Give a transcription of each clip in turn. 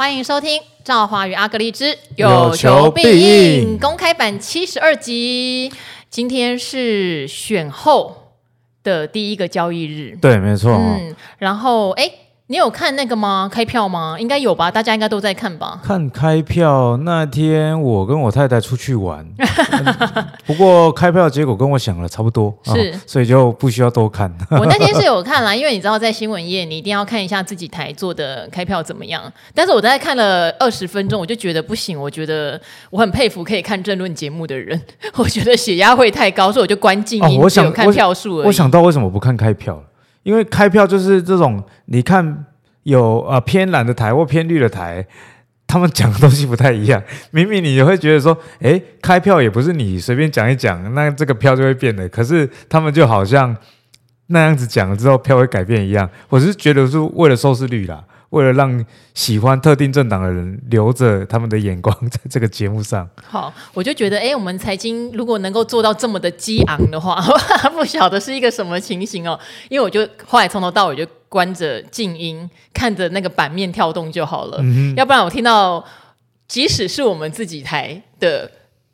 欢迎收听《赵华与阿格丽之有求必应》公开版七十二集。今天是选后的第一个交易日，对，没错。嗯，然后哎。你有看那个吗？开票吗？应该有吧，大家应该都在看吧。看开票那天，我跟我太太出去玩，嗯、不过开票结果跟我想的差不多，是、哦，所以就不需要多看。我那天是有看啦，因为你知道在新闻业，你一定要看一下自己台做的开票怎么样。但是我在看了二十分钟，我就觉得不行，我觉得我很佩服可以看政论节目的人，我觉得血压会太高，所以我就关静音，哦、我想有看票数而已。我想到为什么不看开票了。因为开票就是这种，你看有呃偏蓝的台或偏绿的台，他们讲的东西不太一样。明明你也会觉得说，诶，开票也不是你随便讲一讲，那这个票就会变的。可是他们就好像那样子讲了之后，票会改变一样。我是觉得是为了收视率啦。为了让喜欢特定政党的人留着他们的眼光在这个节目上，好，我就觉得，哎，我们财经如果能够做到这么的激昂的话，不晓得是一个什么情形哦。因为我就后来从头到尾就关着静音，看着那个版面跳动就好了。嗯、要不然我听到，即使是我们自己台的。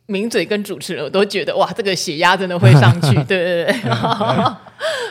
名嘴跟主持人，我都觉得哇，这个血压真的会上去，对对对。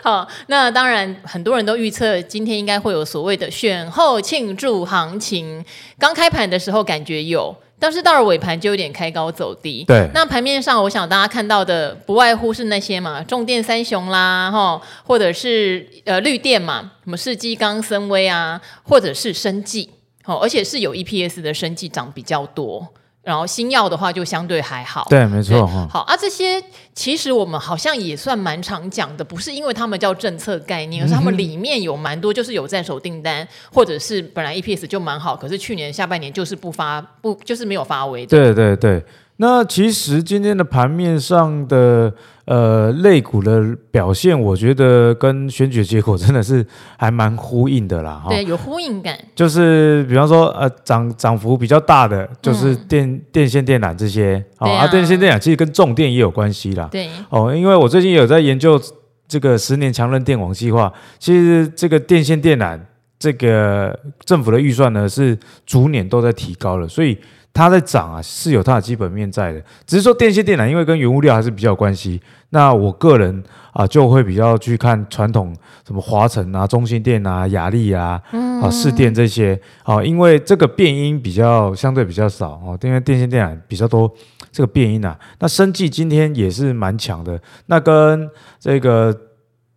好，那当然很多人都预测今天应该会有所谓的选后庆祝行情。刚开盘的时候感觉有，但是到了尾盘就有点开高走低。对，那盘面上，我想大家看到的不外乎是那些嘛，重电三雄啦，哈，或者是呃绿电嘛，什么世纪钢、森威啊，或者是生技，哦，而且是有 EPS 的生技涨比较多。然后新药的话就相对还好，对，没错。好啊，这些其实我们好像也算蛮常讲的，不是因为他们叫政策概念，而是他们里面有蛮多就是有在手订单，或者是本来 EPS 就蛮好，可是去年下半年就是不发不就是没有发威。对对对。那其实今天的盘面上的呃类股的表现，我觉得跟选举结果真的是还蛮呼应的啦。对，有呼应感。就是比方说呃涨涨幅比较大的，就是电、嗯、电线电缆这些啊，啊电线电缆其实跟重电也有关系啦。对哦，因为我最近有在研究这个十年强韧电网计划，其实这个电线电缆这个政府的预算呢是逐年都在提高了，所以。它在涨啊，是有它的基本面在的，只是说电线电缆因为跟原物料还是比较有关系。那我个人啊就会比较去看传统什么华晨啊、中兴电啊、雅力啊、啊市电这些啊，因为这个变音比较相对比较少哦，因为电线电缆比较多这个变音啊。那生技今天也是蛮强的，那跟这个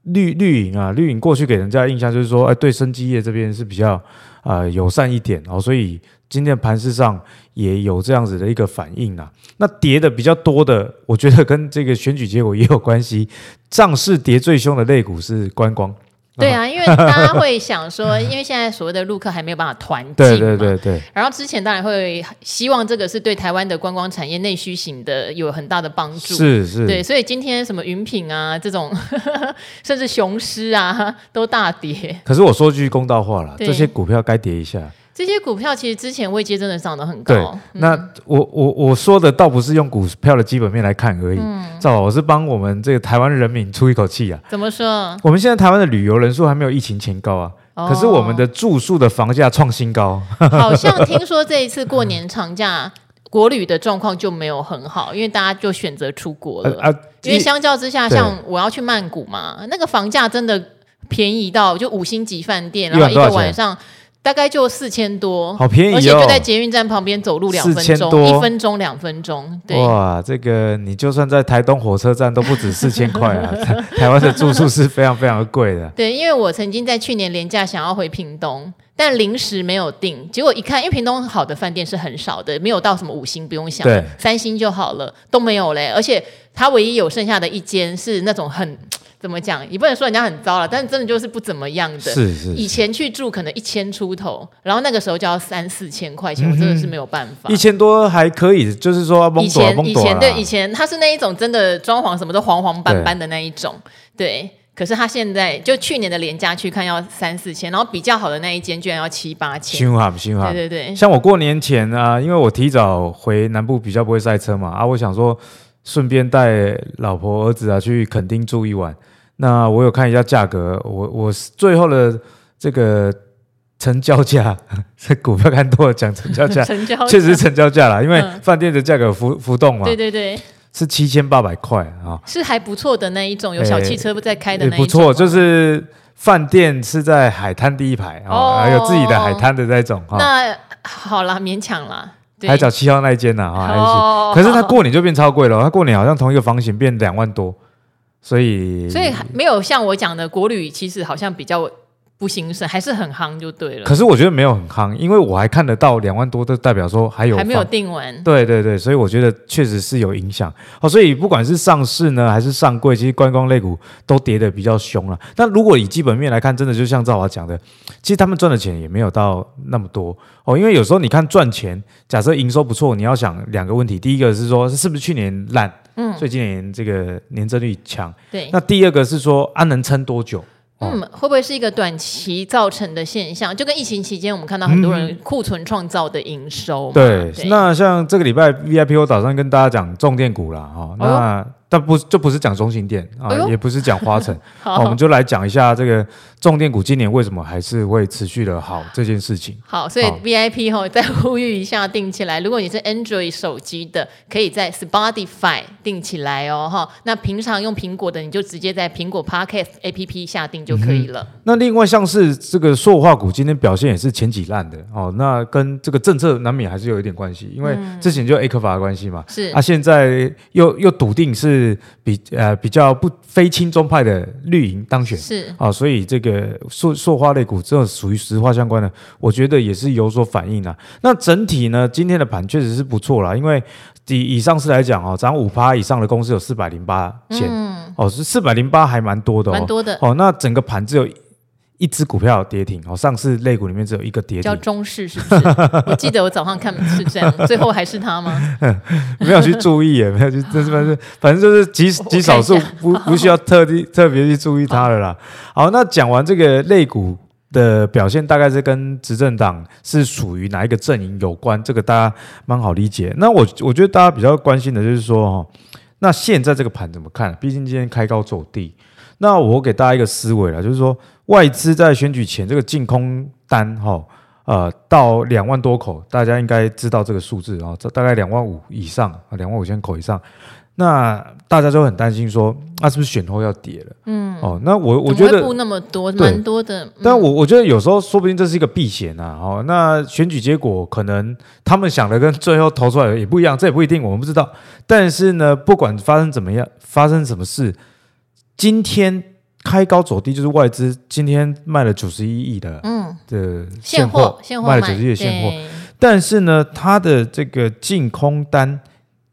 绿绿影啊，绿影过去给人家的印象就是说，哎，对生技业这边是比较啊友善一点哦，所以。今天的盘市上也有这样子的一个反应啊，那跌的比较多的，我觉得跟这个选举结果也有关系。涨势跌最凶的类股是观光。对啊，因为大家会想说，因为现在所谓的陆客还没有办法团进对对对对。然后之前当然会希望这个是对台湾的观光产业内需型的有很大的帮助。是是。对，所以今天什么云品啊这种，甚至雄狮啊都大跌。可是我说句公道话了，这些股票该跌一下。这些股票其实之前未接真的涨得很高。对，嗯、那我我我说的倒不是用股票的基本面来看而已，嗯，知道我是帮我们这个台湾人民出一口气啊。怎么说？我们现在台湾的旅游人数还没有疫情前高啊，哦、可是我们的住宿的房价创新高。好像听说这一次过年长假，国旅的状况就没有很好，因为大家就选择出国了。啊，啊因为相较之下，像我要去曼谷嘛，那个房价真的便宜到就五星级饭店，然后一个晚上。大概就四千多，好便宜哦！而且就在捷运站旁边，走路两分钟，一分钟两分钟。对，哇，这个你就算在台东火车站都不止 四千块啊！台湾的住宿是非常非常的贵的。对，因为我曾经在去年廉假想要回屏东，但临时没有订，结果一看，因为屏东好的饭店是很少的，没有到什么五星，不用想，对，三星就好了，都没有嘞。而且它唯一有剩下的一间是那种很。怎么讲？也不能说人家很糟了，但是真的就是不怎么样的。是是，是。以前去住可能一千出头，然后那个时候就要三四千块钱，嗯、我真的是没有办法。一千多还可以，就是说。以前以前对以前它是那一种真的装潢什么都黄黄斑斑的那一种，对。对可是他现在就去年的廉价去看要三四千，然后比较好的那一间居然要七八千。新华新华。对对对。像我过年前啊，因为我提早回南部，比较不会塞车嘛啊，我想说顺便带老婆儿子啊去垦丁住一晚。那我有看一下价格，我我最后的这个成交价，这股票看多了讲成交价，成交确实是成交价啦，因为饭店的价格浮浮动嘛。对对对，是七千八百块啊，是还不错的那一种，有小汽车不在开的那一种。不错，就是饭店是在海滩第一排哦，还有自己的海滩的那种。那好啦，勉强啦。海角七号那一间呐，啊，还行。可是他过年就变超贵了，他过年好像同一个房型变两万多，所以所以没有像我讲的国旅，其实好像比较。不兴盛，还是很夯就对了。可是我觉得没有很夯，因为我还看得到两万多，都代表说还有还没有定完。对对对，所以我觉得确实是有影响。哦，所以不管是上市呢，还是上柜，其实观光类股都跌得比较凶了。但如果以基本面来看，真的就像赵华讲的，其实他们赚的钱也没有到那么多哦。因为有时候你看赚钱，假设营收不错，你要想两个问题：第一个是说是不是去年烂，嗯，所以今年这个年增率强。对。那第二个是说啊，能撑多久？嗯，会不会是一个短期造成的现象？就跟疫情期间我们看到很多人库存创造的营收。对，对，那像这个礼拜 VIPO 打算跟大家讲重电股了哈，那。哦但不就不是讲中心店啊，也不是讲花城，好我们就来讲一下这个重电股今年为什么还是会持续的好这件事情。好，所以 VIP 哈再呼吁一下定起来。如果你是 Android 手机的，可以在 Spotify 定起来哦哈。那平常用苹果的，你就直接在苹果 Podcast APP 下定就可以了。嗯、那另外像是这个塑化股今天表现也是前几烂的哦，那跟这个政策难免还是有一点关系，因为之前就 A 克法的关系嘛，是啊，现在又又笃定是。是比呃比较不非亲中派的绿营当选是啊，所以这个塑塑化类股这种属于石化相关的，我觉得也是有所反应的。那整体呢，今天的盘确实是不错啦，因为以以上市来讲哦，涨五趴以上的公司有四百零八间，哦是四百零八还蛮多的，蛮多的哦。那整个盘只有。一只股票跌停哦，上市类股里面只有一个跌停，叫中市是不是？我记得我早上看是这样，最后还是它吗？没有去注意也没有去，这是反正反正就是极极少数，不不需要特地特别去注意它了啦。好，那讲完这个类股的表现，大概是跟执政党是属于哪一个阵营有关，这个大家蛮好理解。那我我觉得大家比较关心的就是说哦，那现在这个盘怎么看？毕竟今天开高走低，那我给大家一个思维了，就是说。外资在选举前这个净空单哈，呃，到两万多口，大家应该知道这个数字啊，这大概两万五以上啊，两万五千口以上，那大家就很担心说，那、啊、是不是选后要跌了？嗯，哦，那我我觉得不那么多，蛮多的。嗯、但我我觉得有时候说不定这是一个避险啊，哦，那选举结果可能他们想的跟最后投出来的也不一样，这也不一定，我们不知道。但是呢，不管发生怎么样，发生什么事，今天。开高走低，就是外资今天卖了九十一亿的嗯的现货，现货卖了九十一亿的现货，但是呢，它的这个净空单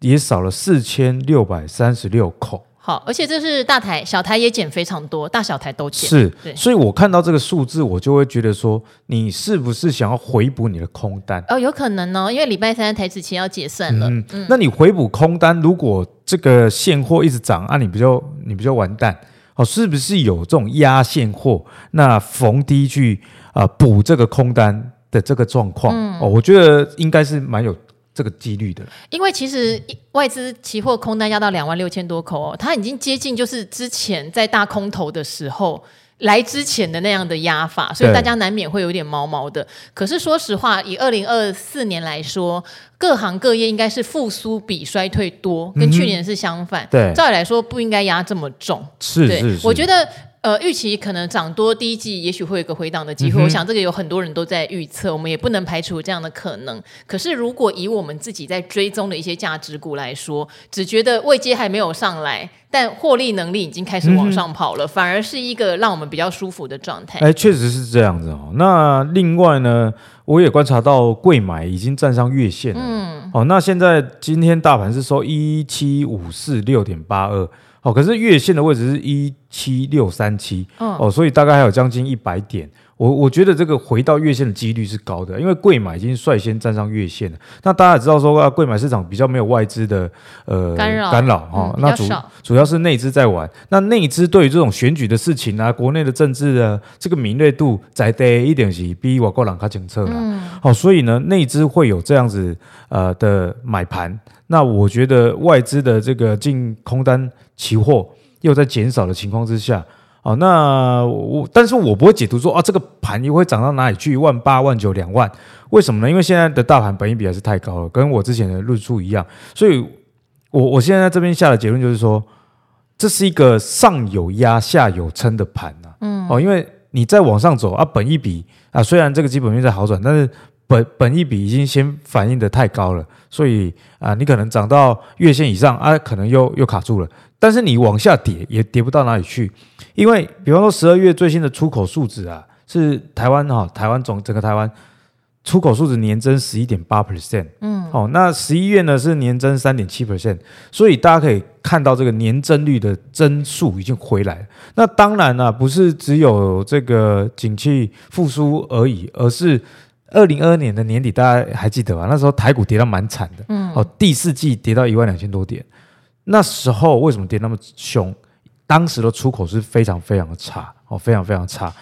也少了四千六百三十六口。好，而且这是大台，小台也减非常多，大小台都减。是，所以我看到这个数字，我就会觉得说，你是不是想要回补你的空单？哦，有可能哦，因为礼拜三台子期要结算了。嗯，嗯那你回补空单，如果这个现货一直涨，啊，你比较你比较完蛋。哦，是不是有这种压现货？那逢低去啊补这个空单的这个状况？嗯、哦，我觉得应该是蛮有这个几率的。因为其实外资期货空单压到两万六千多口哦，它已经接近就是之前在大空头的时候。来之前的那样的压法，所以大家难免会有点毛毛的。可是说实话，以二零二四年来说，各行各业应该是复苏比衰退多，跟去年是相反。对，照理来说不应该压这么重。是是是，我觉得。呃，预期可能涨多第一季，也许会有一个回档的机会。嗯、我想这个有很多人都在预测，我们也不能排除这样的可能。可是，如果以我们自己在追踪的一些价值股来说，只觉得位阶还没有上来，但获利能力已经开始往上跑了，嗯、反而是一个让我们比较舒服的状态。哎，确实是这样子哦。那另外呢，我也观察到柜买已经站上月线了。嗯，哦，那现在今天大盘是收一七五四六点八二。哦，可是月线的位置是一七六三七，哦，所以大概还有将近一百点。我我觉得这个回到月线的几率是高的，因为贵买已经率先站上月线了。那大家也知道说啊，贵买市场比较没有外资的呃干扰干扰哈，嗯、那主主要是内资在玩。那内资对于这种选举的事情啊，国内的政治的这个敏锐度在低一点是比外国人较清楚了。嗯，好，所以呢，内资会有这样子呃的买盘。那我觉得外资的这个净空单期货又在减少的情况之下。哦，那我但是我不会解读说啊，这个盘又会涨到哪里去？万八、万九、两万？为什么呢？因为现在的大盘本益比还是太高了，跟我之前的论述一样。所以我我现在在这边下的结论就是说，这是一个上有压、下有撑的盘呐、啊。嗯，哦，因为你再往上走啊，本益比啊，虽然这个基本面在好转，但是。本本益比已经先反应的太高了，所以啊，你可能涨到月线以上啊，可能又又卡住了。但是你往下跌也跌不到哪里去，因为比方说十二月最新的出口数字啊，是台湾哈、哦，台湾总整个台湾出口数字年增十一点八 percent，嗯，好、哦，那十一月呢是年增三点七 percent，所以大家可以看到这个年增率的增速已经回来了。那当然呢、啊，不是只有这个景气复苏而已，而是。二零二二年的年底，大家还记得吧？那时候台股跌到蛮惨的，嗯，哦，第四季跌到一万两千多点，那时候为什么跌那么凶？当时的出口是非常非常的差，哦，非常非常差，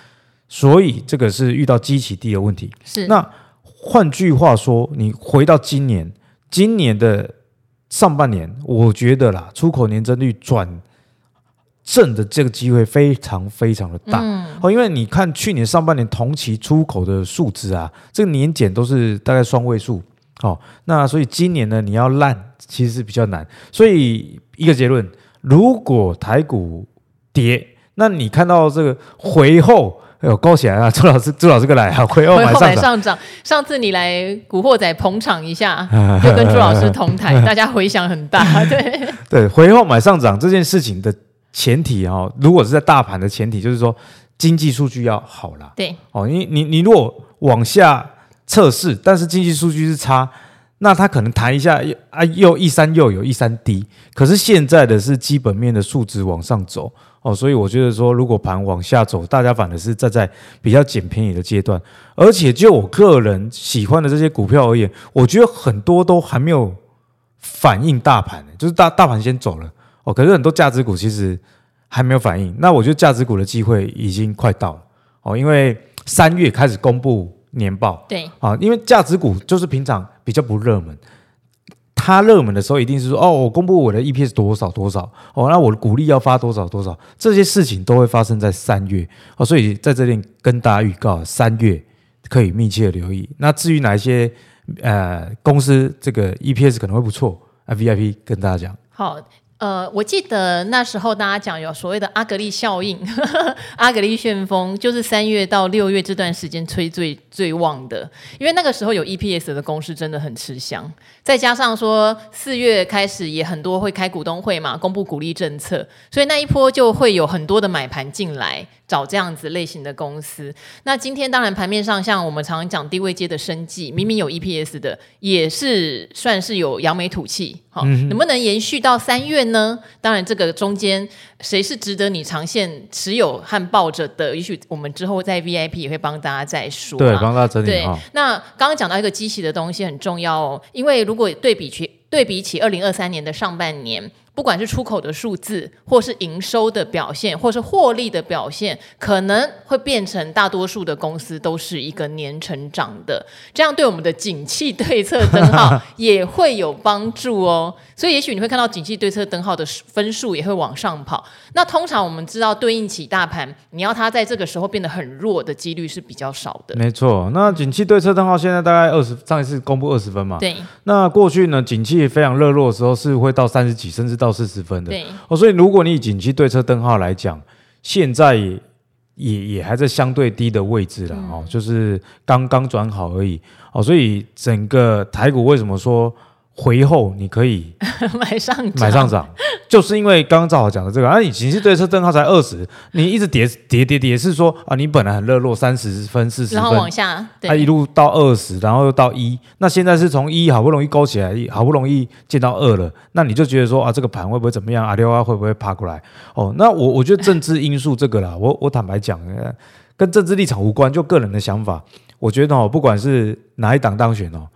所以这个是遇到基期低的问题。是，那换句话说，你回到今年，今年的上半年，我觉得啦，出口年增率转。正的这个机会非常非常的大哦，因为你看去年上半年同期出口的数字啊，这个年减都是大概双位数哦，那所以今年呢，你要烂其实是比较难，所以一个结论，如果台股跌，那你看到这个回后，哎呦，高起来啊，朱老师，朱老师过来啊，回后买上涨，上次你来古惑仔捧场一下，就跟朱老师同台，大家回响很大，对 对，回后买上涨这件事情的。前提哈，如果是在大盘的前提，就是说经济数据要好啦。对哦，你你你如果往下测试，但是经济数据是差，那它可能弹一下啊，又一山又有一山低。可是现在的是基本面的数值往上走哦，所以我觉得说，如果盘往下走，大家反而是站在比较捡便宜的阶段。而且就我个人喜欢的这些股票而言，我觉得很多都还没有反映大盘，就是大大盘先走了。哦，可是很多价值股其实还没有反应，那我觉得价值股的机会已经快到了哦，因为三月开始公布年报，对啊，因为价值股就是平常比较不热门，它热门的时候一定是说哦，我公布我的 EPS 多少多少哦，那我的股利要发多少多少，这些事情都会发生在三月哦，所以在这里跟大家预告，三月可以密切留意。那至于哪一些呃公司这个 EPS 可能会不错啊，VIP 跟大家讲好。呃，我记得那时候大家讲有所谓的阿格力效应，呵 呵阿格力旋风，就是三月到六月这段时间吹最最旺的，因为那个时候有 EPS 的公司真的很吃香，再加上说四月开始也很多会开股东会嘛，公布鼓励政策，所以那一波就会有很多的买盘进来。找这样子类型的公司，那今天当然盘面上，像我们常常讲低位阶的生技，明明有 EPS 的，也是算是有扬眉吐气，好、哦，嗯、能不能延续到三月呢？当然，这个中间谁是值得你长线持有和抱着的，也许我们之后在 VIP 也会帮大家再说。对，帮大家整理。对，那刚刚讲到一个积极的东西很重要哦，因为如果对比起对比起二零二三年的上半年。不管是出口的数字，或是营收的表现，或是获利的表现，可能会变成大多数的公司都是一个年成长的，这样对我们的景气对策灯号 也会有帮助哦。所以，也许你会看到景气对策灯号的分数也会往上跑。那通常我们知道，对应起大盘，你要它在这个时候变得很弱的几率是比较少的。没错，那景气对策灯号现在大概二十，上一次公布二十分嘛。对。那过去呢，景气非常热络的时候是会到三十几，甚至到四十分的。对。哦，所以如果你以景气对车灯号来讲，现在也也，也还在相对低的位置了哦，就是刚刚转好而已。哦，所以整个台股为什么说？回后你可以 买上买上涨，就是因为刚刚赵好讲的这个，啊，你景气对策灯号才二十，你一直跌跌跌跌，是说啊，你本来很热络三十分四十分，然后往下，它一路到二十，然后又到一，那现在是从一好不容易勾起来，好不容易见到二了，那你就觉得说啊，这个盘会不会怎么样？阿六啊会不会爬过来？哦，那我我觉得政治因素这个啦，我我坦白讲，跟政治立场无关，就个人的想法，我觉得哦，不管是哪一党当选哦。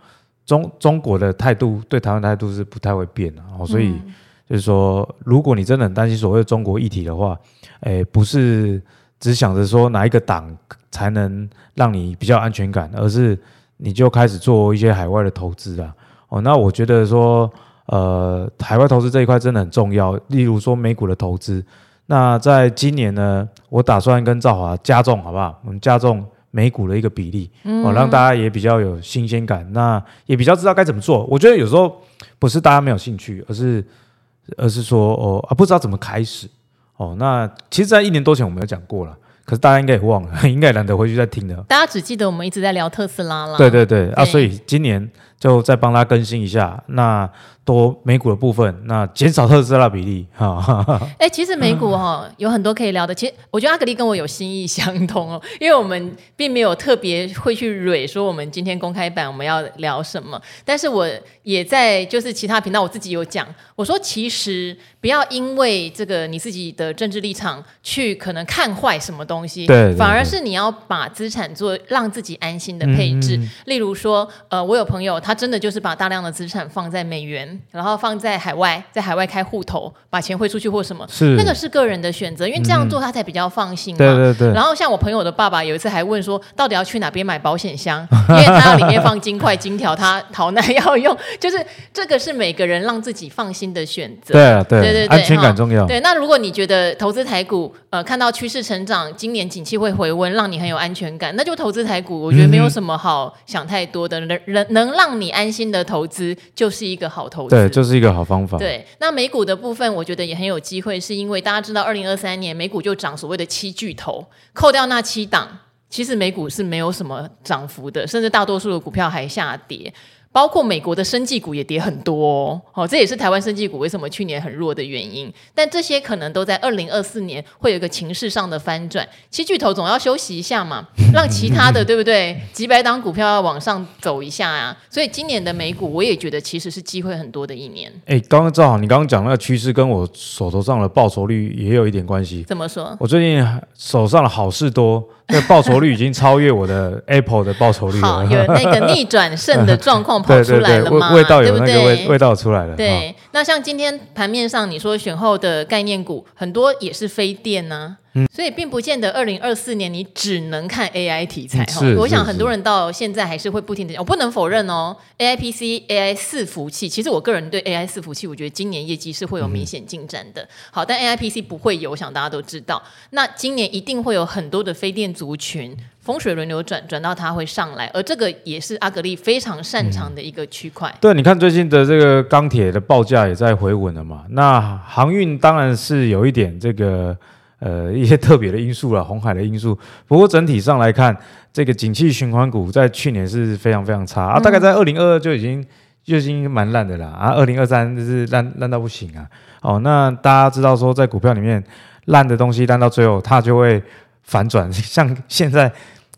中中国的态度对台湾态度是不太会变的哦，所以就是说，如果你真的很担心所谓的中国议题的话，诶，不是只想着说哪一个党才能让你比较安全感，而是你就开始做一些海外的投资啊。哦，那我觉得说，呃，海外投资这一块真的很重要。例如说美股的投资，那在今年呢，我打算跟赵华加重，好不好？我们加重美股的一个比例，嗯、哦，让大家也比较有新鲜感，那也比较知道该怎么做。我觉得有时候不是大家没有兴趣，而是而是说哦啊，不知道怎么开始。哦，那其实，在一年多前我们有讲过了，可是大家应该也忘了，应该懒得回去再听的。大家只记得我们一直在聊特斯拉了。对对对，对啊，所以今年就再帮他更新一下。那。多美股的部分，那减少特斯拉比例哈。哎、欸，其实美股哈、哦、有很多可以聊的。其实我觉得阿格力跟我有心意相通哦，因为我们并没有特别会去蕊说我们今天公开版我们要聊什么。但是我也在就是其他频道我自己有讲，我说其实不要因为这个你自己的政治立场去可能看坏什么东西，对，对，对，反而是你要把资产做让自己安心的配置。例如说，呃，我有朋友他真的就是把大量的资产放在美元。然后放在海外，在海外开户头，把钱汇出去或什么，是那个是个人的选择，因为这样做他才比较放心嘛。对对对。然后像我朋友的爸爸有一次还问说，到底要去哪边买保险箱？因为他要里面放金块、金条，他逃难要用，就是这个是每个人让自己放心的选择。对啊，对对对，安全感重要。对，那如果你觉得投资台股，呃，看到趋势成长，今年景气会回温，让你很有安全感，那就投资台股。我觉得没有什么好想太多的，能能能让你安心的投资，就是一个好投资。对，就是。是一个好方法。对，那美股的部分，我觉得也很有机会，是因为大家知道，二零二三年美股就涨所谓的七巨头，扣掉那七档，其实美股是没有什么涨幅的，甚至大多数的股票还下跌。包括美国的生技股也跌很多哦，哦，这也是台湾生技股为什么去年很弱的原因。但这些可能都在二零二四年会有一个情势上的翻转。七巨头总要休息一下嘛，让其他的对不对？几百档股票要往上走一下啊。所以今年的美股，我也觉得其实是机会很多的一年。哎，刚刚正好你刚刚讲那个趋势，跟我手头上的报酬率也有一点关系。怎么说？我最近手上的好事多。这报酬率已经超越我的 Apple 的报酬率了。好，有那个逆转胜的状况 跑出来了吗？味道有那个味味道出来了。对，那像今天盘面上你说选后的概念股很多也是非电呢、啊。嗯、所以并不见得二零二四年你只能看 AI 题材哈。我想很多人到现在还是会不停的讲，我不能否认哦，AI PC、AI 伺服器，其实我个人对 AI 伺服器，我觉得今年业绩是会有明显进展的。嗯、好，但 AI PC 不会有，我想大家都知道。那今年一定会有很多的非电族群风水轮流转，转到它会上来，而这个也是阿格力非常擅长的一个区块。对，你看最近的这个钢铁的报价也在回稳了嘛。那航运当然是有一点这个。呃，一些特别的因素啦，红海的因素。不过整体上来看，这个景气循环股在去年是非常非常差啊，大概在二零二二就已经就已经蛮烂的啦啊，二零二三就是烂烂到不行啊。哦，那大家知道说，在股票里面烂的东西烂到最后它就会反转，像现在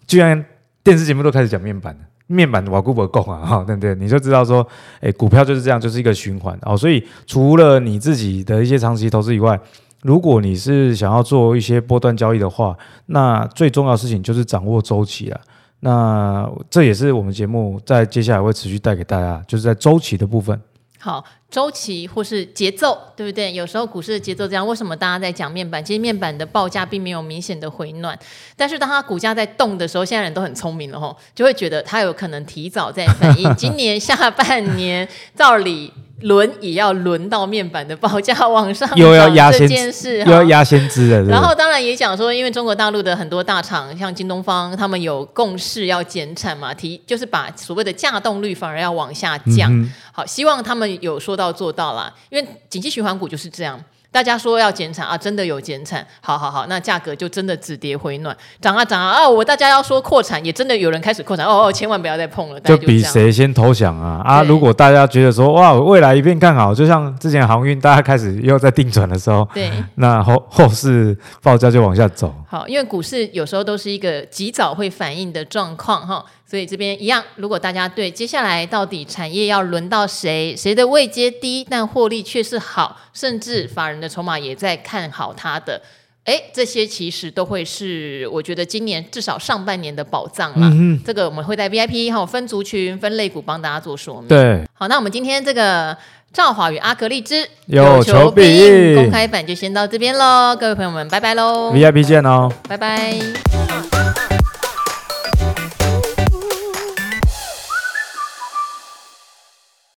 居然电视节目都开始讲面板了，面板瓦固不够啊，哈，对不对？你就知道说，哎，股票就是这样，就是一个循环哦。所以除了你自己的一些长期投资以外，如果你是想要做一些波段交易的话，那最重要的事情就是掌握周期了。那这也是我们节目在接下来会持续带给大家，就是在周期的部分。好，周期或是节奏，对不对？有时候股市的节奏这样，为什么大家在讲面板？其实面板的报价并没有明显的回暖，但是当它股价在动的时候，现在人都很聪明了吼，就会觉得它有可能提早在反应。今年下半年 照理。轮也要轮到面板的报价往上，又要压这件事，又要压先知了。然后当然也讲说，因为中国大陆的很多大厂，像京东方，他们有共识要减产嘛，提就是把所谓的价动率反而要往下降。嗯、好，希望他们有说到做到啦，因为景气循环股就是这样。大家说要减产啊，真的有减产，好好好，那价格就真的止跌回暖，涨啊涨啊，哦，我大家要说扩产，也真的有人开始扩产，哦哦，千万不要再碰了，就，就比谁先投降啊啊！如果大家觉得说哇，未来一片看好，就像之前航运，大家开始又在定转的时候，对，那后后市报价就往下走。好，因为股市有时候都是一个及早会反应的状况哈。所以这边一样，如果大家对接下来到底产业要轮到谁，谁的位阶低，但获利却是好，甚至法人的筹码也在看好它的，哎，这些其实都会是我觉得今年至少上半年的宝藏了。嗯、哼这个我们会在 VIP 哈分族群、分类股帮大家做说明。对，好，那我们今天这个赵华与阿格力之有求必应公开版就先到这边喽，各位朋友们，拜拜喽！VIP 见哦，拜拜。